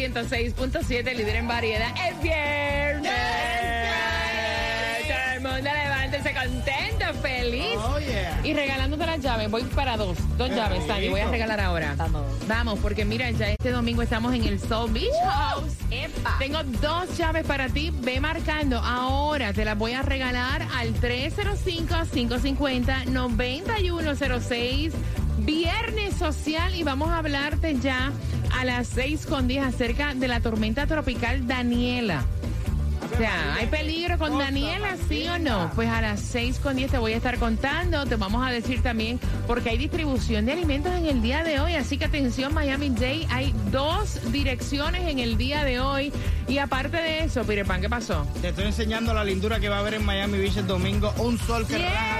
106.7, líder en variedad, es viernes. Todo el mundo levántese contento, feliz. Oh, yeah. Y regalándote las llaves, voy para dos, dos llaves, Sandy, voy a regalar ahora. Vamos. Vamos, porque mira, ya este domingo estamos en el Soul Beach House. ¡Epa! Tengo dos llaves para ti, ve marcando. Ahora te las voy a regalar al 305-550-9106. Viernes social y vamos a hablarte ya a las 6 con 10 acerca de la tormenta tropical Daniela. O sea, ¿hay peligro con Daniela, sí o no? Pues a las 6 con 10 te voy a estar contando. Te vamos a decir también porque hay distribución de alimentos en el día de hoy. Así que atención, Miami Day. Hay dos direcciones en el día de hoy. Y aparte de eso, Peter Pan, ¿qué pasó? Te estoy enseñando la lindura que va a haber en Miami Beach el domingo. Un sol que raja piedras.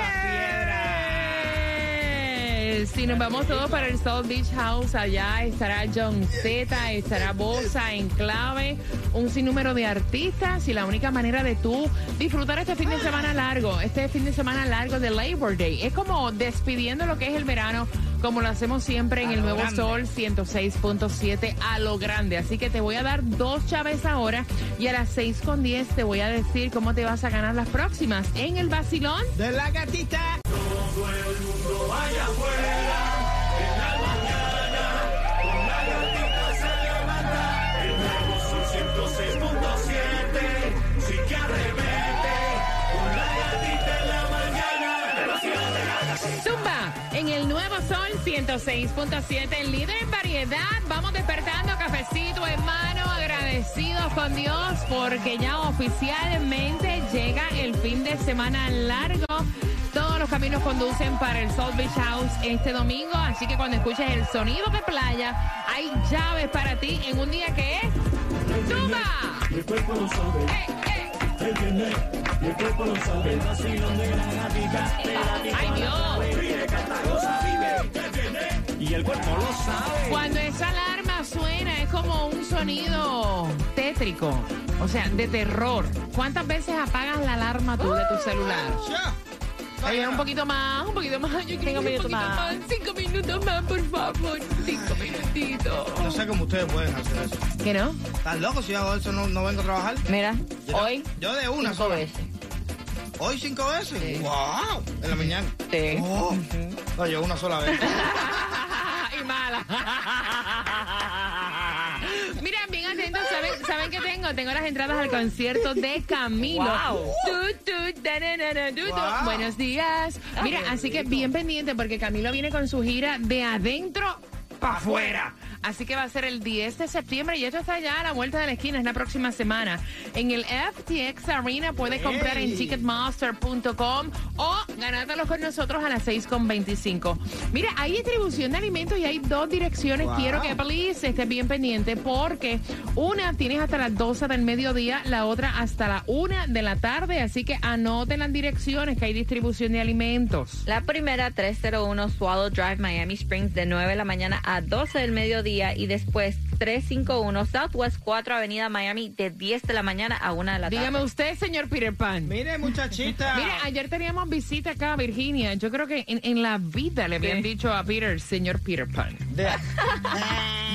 Si nos vamos todos para el South Beach House, allá estará John Z, estará Bosa en clave, un sinnúmero de artistas y la única manera de tú disfrutar este fin de semana largo, este fin de semana largo de Labor Day, es como despidiendo lo que es el verano, como lo hacemos siempre en el Nuevo grande. Sol 106.7 a lo grande. Así que te voy a dar dos chaves ahora y a las 6 con 10 te voy a decir cómo te vas a ganar las próximas en el vacilón. De la gatita. En el Nuevo Sol 106.7, el líder en variedad. Vamos despertando cafecito en mano, agradecidos con Dios porque ya oficialmente llega el fin de semana largo. Los caminos conducen para el South Beach House este domingo, así que cuando escuches el sonido de playa, hay llaves para ti en un día que es Zumba. El cuerpo lo sabe, ¡Eh, eh! el viernes. Y el cuerpo lo sabe. El vacilón de la gatita. De la gatita. ¡Ay, Dios! Vive, canta, goza, vive. El viernes. Y el cuerpo lo sabe. Cuando esa alarma suena es como un sonido tétrico, o sea, de terror. ¿Cuántas veces apagas la alarma tú de tu celular? Un poquito más, un poquito más. Yo quiero un minutos poquito más. más. Cinco minutos más, por favor. Cinco minutitos. No sé cómo ustedes pueden hacer eso. ¿Qué no? ¿Están locos si yo hago eso? No, no vengo a trabajar. Mira, Yo- hoy Yo de una cinco sola. veces. ¿Hoy cinco veces? ¡Wow! En la mañana. Sí. Oh. No, yo una sola vez. y mala. ¿Saben qué tengo? Las entradas al concierto de Camilo. Wow. Da, da, da. Wow. Buenos días. Mira, así que bien pendiente porque Camilo viene con su gira de adentro para afuera. Así que va a ser el 10 de septiembre y esto está ya a la vuelta de la esquina, es la próxima semana. En el FTX Arena puedes comprar en ticketmaster.com o ganártelos con nosotros a las 6.25. Mira, hay distribución de alimentos y hay dos direcciones. Wow. Quiero que please estés bien pendiente porque una tienes hasta las 12 del mediodía, la otra hasta la 1 de la tarde. Así que anoten las direcciones que hay distribución de alimentos. La primera, 301 Swallow Drive, Miami Springs, de 9 de la mañana a 12 del mediodía. Y después, 351 Southwest 4 Avenida Miami, de 10 de la mañana a 1 de la tarde. Dígame usted, señor Peter Pan. Mire, muchachita. Mira, ayer teníamos visita acá a Virginia. Yo creo que en, en la vida le habían ¿Qué? dicho a Peter, señor Peter Pan. De-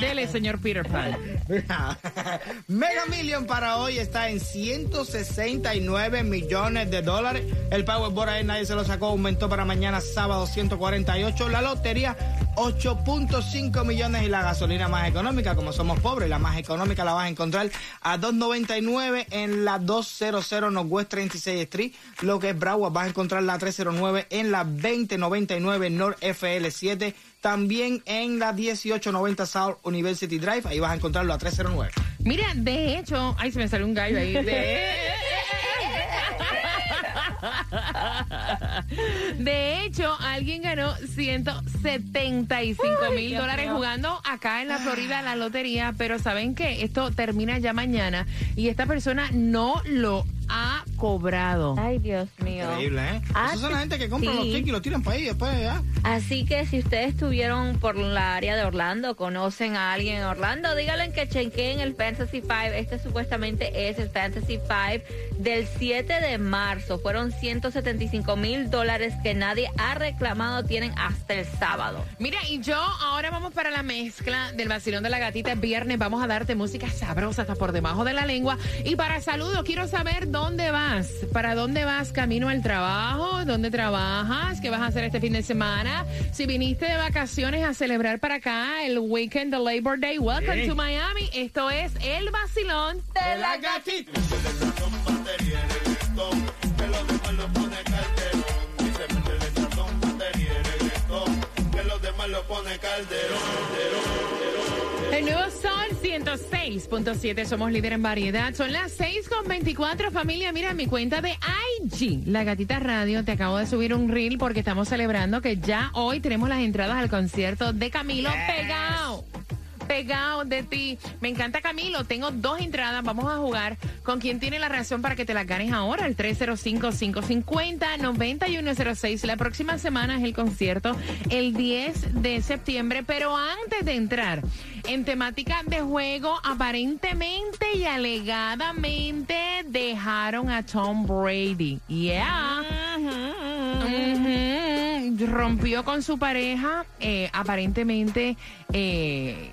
Dele, señor Peter Pan. Mega Million para hoy está en 169 millones de dólares. El Powerball ahí nadie se lo sacó, aumentó para mañana sábado 148. La lotería 8.5 millones y la gasolina más económica, como somos pobres, la más económica la vas a encontrar a 2.99 en la 200 Northwest 36 Street, lo que es Broward vas a encontrar la 309 en la 2099 North FL7, también en la 1890 South University Drive, ahí vas a encontrarlo a 309. Mira, de hecho, ay, se me salió un gallo ahí. De- De hecho, alguien ganó 175 mil dólares jugando acá en la Florida la lotería, pero ¿saben qué? Esto termina ya mañana y esta persona no lo ha cobrado. Ay, Dios mío. Increíble, ¿eh? Ah, Esos son la gente que compra sí. los tickets y los tiran para ahí después ya. Así que si ustedes estuvieron por la área de Orlando, conocen a alguien en Orlando, díganle que chequeen el Fantasy 5. Este supuestamente es el Fantasy 5 del 7 de marzo. Fueron 175 mil dólares que nadie ha reclamado. Tienen hasta el sábado. Mira, y yo ahora vamos para la mezcla del vacilón de la gatita. Es viernes, vamos a darte música sabrosa hasta por debajo de la lengua. Y para saludos, quiero saber dónde ¿Para dónde vas? ¿Camino al trabajo? ¿Dónde trabajas? ¿Qué vas a hacer este fin de semana? Si viniste de vacaciones a celebrar para acá el weekend de Labor Day, welcome Sí. to Miami. Esto es el vacilón de la gatita. El nuevo Sol 106.7, somos líder en variedad. Son las 6.24, familia. Mira, mi cuenta de IG, La Gatita Radio, te acabo de subir un reel porque estamos celebrando que ya hoy tenemos las entradas al concierto de Camilo pegado. Pegado de ti. Me encanta Camilo. Tengo dos entradas. Vamos a jugar con quien tiene la razón para que te las ganes ahora. El 305-550-9106. La próxima semana es el concierto, el 10 de septiembre. Pero antes de entrar en temática de juego, aparentemente y alegadamente dejaron a Tom Brady. Yeah. Rompió con su pareja. eh, aparentemente eh,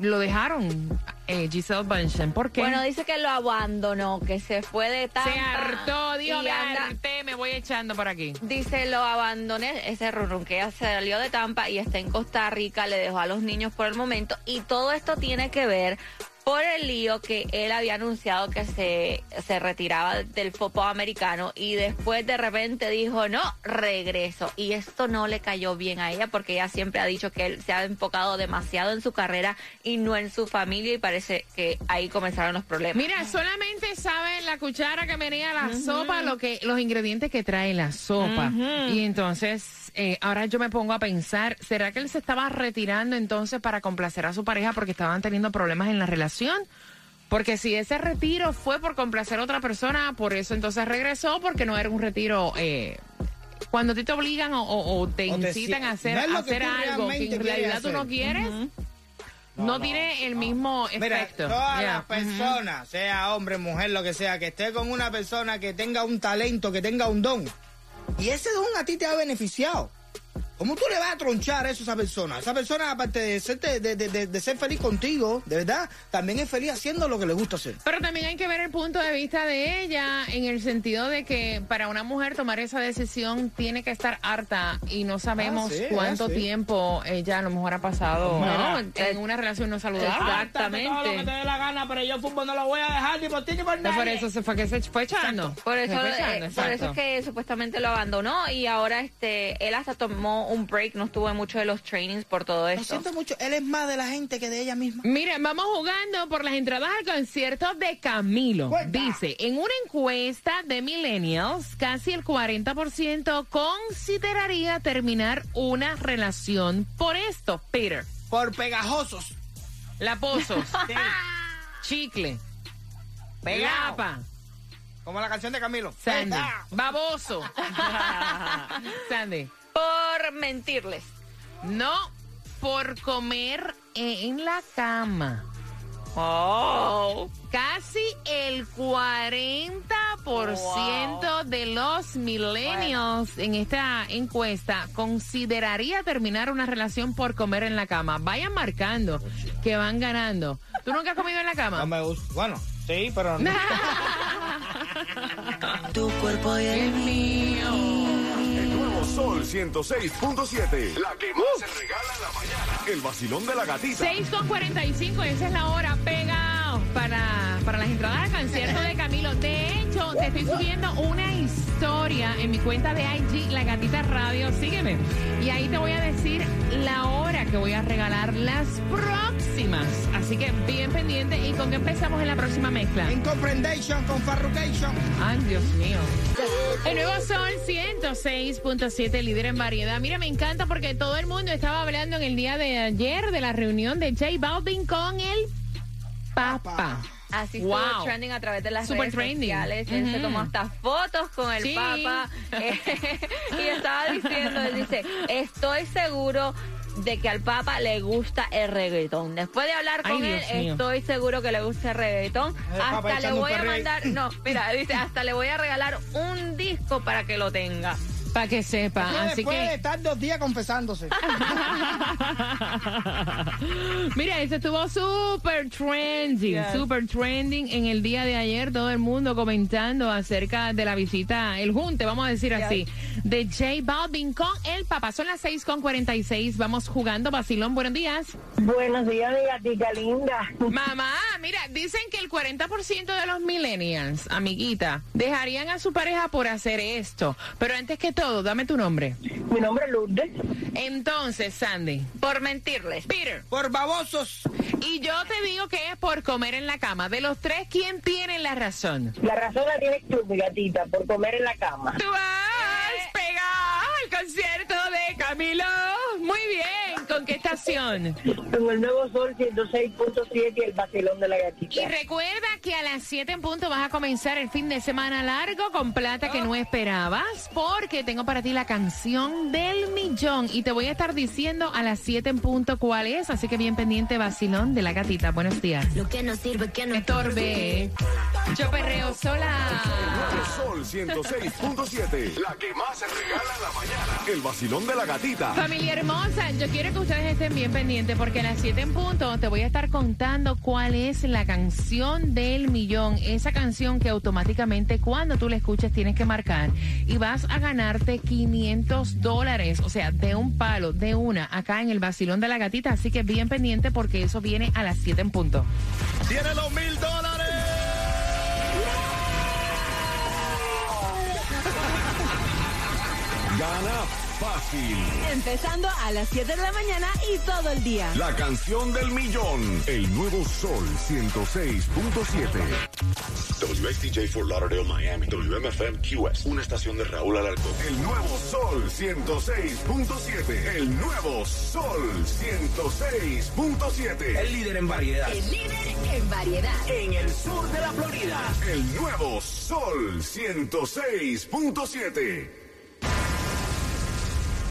lo dejaron, eh, Giselle Bunchen. ¿Por qué? Bueno, dice que lo abandonó, que se fue de Tampa. se hartó, dijo, me anda- harté, me voy echando por aquí. Dice, lo abandoné, ese run que ella salió de Tampa y está en Costa Rica, le dejó a los niños por el momento. Y todo esto tiene que ver por el lío que él había anunciado que se, se retiraba del fútbol americano y después de repente dijo, no, regreso. Y esto no le cayó bien a ella porque ella siempre ha dicho que él se ha enfocado demasiado en su carrera y no en su familia y parece que ahí comenzaron los problemas. Mira, solamente sabe la cuchara que venía la sopa, lo que, los ingredientes que trae la sopa. Y entonces, eh, ahora yo me pongo a pensar, ¿será que él se estaba retirando entonces para complacer a su pareja porque estaban teniendo problemas en la relación? Porque si ese retiro fue por complacer a otra persona, por eso entonces regresó, porque no era un retiro... Eh, cuando a ti te obligan o, o- o te O te incitan a hacer, no que algo que en realidad tú no quieres, no, tiene el mismo Mira, efecto. todas Yeah. las personas, sea hombre, mujer, lo que sea, que esté con una persona que tenga un talento, que tenga un don, y ese don a ti te ha beneficiado. ¿Cómo tú le vas a tronchar eso a esa persona? Esa persona, aparte de ser, de, de- de- de ser feliz contigo, de verdad, también es feliz haciendo lo que le gusta hacer. Pero también hay que ver el punto de vista de ella en el sentido de que para una mujer tomar esa decisión tiene que estar harta y no sabemos Ah, sí, cuánto ah, sí. tiempo ella a lo mejor ha pasado No, en eh, una relación no saludable. Exactamente. Todo lo que te dé la gana, pero yo fútbol no lo voy a dejar ni por ti ni por No, por nadie. eso se fue que se fue echando. Por Se eso, fue eh, echando, por eso es que supuestamente lo abandonó y ahora este él hasta tomó un break, no estuvo en muchos de los trainings por todo Lo esto. siento mucho, él es más de la gente que de ella misma. Mira, vamos jugando por las entradas al concierto de Camilo. Cuenta. Dice, en una encuesta de millennials, casi el 40% consideraría terminar una relación por esto. Peter, Por pegajosos. la pozos, Sí. chicle, Pegao. lapa, Como la canción de Camilo. Sandy, baboso. Sandy, Por mentirles. no por comer en la cama. Oh. Casi el 40% de los millennials en esta encuesta consideraría terminar una relación por comer en la cama. Vayan marcando que van ganando. ¿Tú nunca has comido en la No cama? me gusta. Bueno, sí, pero no. Tu cuerpo y el mío. Sol 106.7. La que más se regala en la mañana. El vacilón de la gatita. 6 con 45, esa es la hora. Para, para las entradas al concierto de Camilo. De hecho, te estoy subiendo una historia en mi cuenta de IG, La Gatita Radio. Sígueme. Y ahí te voy a decir la hora que voy a regalar las próximas. Así que bien pendiente y ¿con qué empezamos en la próxima mezcla? Incomprendation con Farrucation. Ay, Dios mío. El nuevo Sol 106.7, líder en variedad. Mira, me encanta porque todo el mundo estaba hablando en el día de ayer de la reunión de J Balvin con el Papa. Así estuvo Wow. trending a través de las Super redes trending. sociales. Él se Ujú. tomó hasta fotos con el Sí. Papa. eh, y estaba diciendo, él dice, estoy seguro de que al Papa le gusta el reggaetón. Después de hablar Ay, con él, mío. estoy seguro que le gusta el reggaetón. El Hasta le voy a mandar, no, mira, dice, hasta le voy a regalar un disco para que lo tenga. Para que sepa. Eso Así después de que. estar dos días confesándose. Mira, ese estuvo súper trending, Yes. súper trending en el día de ayer. Todo el mundo comentando acerca de la visita, el junte, vamos a decir así, de J Balvin con el papá. Son las 6 con 46. Vamos jugando. Basilón, buenos días. Buenos días, mi gatita linda. Mamá, mira, dicen que el 40% de los millennials, amiguita, dejarían a su pareja por hacer esto. Pero antes que todo, dame tu nombre. Mi nombre es Lourdes. Entonces, Sandy, Por mentirles. Peter, Por babosos. y yo te digo que es por comer en la cama. De los tres, ¿quién tiene la razón? La razón la tienes tú, mi gatita, por comer en la cama. Tú vas pegado al concierto de Camilo. Muy bien. ¿Con qué estación? Con el nuevo Sol 106.7 y el vacilón de la Y gatita. recuerda que a las 7 en punto vas a comenzar el fin de semana largo con plata que no esperabas, porque tengo para ti la canción del millón y te voy a estar diciendo a las 7 en punto cuál es, así que bien pendiente vacilón de la gatita. Buenos días. Lo que no sirve, que no Estorbe. Yo perreo sola. Sol 106.7. La que más se regala en la mañana. El vacilón de la gatita. Familia hermosa, yo quiero que ustedes estén bien pendientes porque a las 7 en punto te voy a estar contando cuál es la canción del millón. Esa canción que automáticamente cuando tú la escuches tienes que marcar y vas a ganarte 500 dólares. O sea, de un palo, de una, acá en el vacilón de la gatita. Así que bien pendiente porque eso viene a las 7 en punto. ¡Tiene los mil dólares! Gana fácil. Empezando a las 7 de la mañana y todo el día. La canción del millón. El nuevo Sol 106.7. WXTJ for Lauderdale, Miami. WMFM QS. Una estación de Raúl Alarcón. El nuevo Sol 106.7. El nuevo Sol 106.7. El líder en variedad. El líder en variedad. En el sur de la Florida. El nuevo Sol 106.7.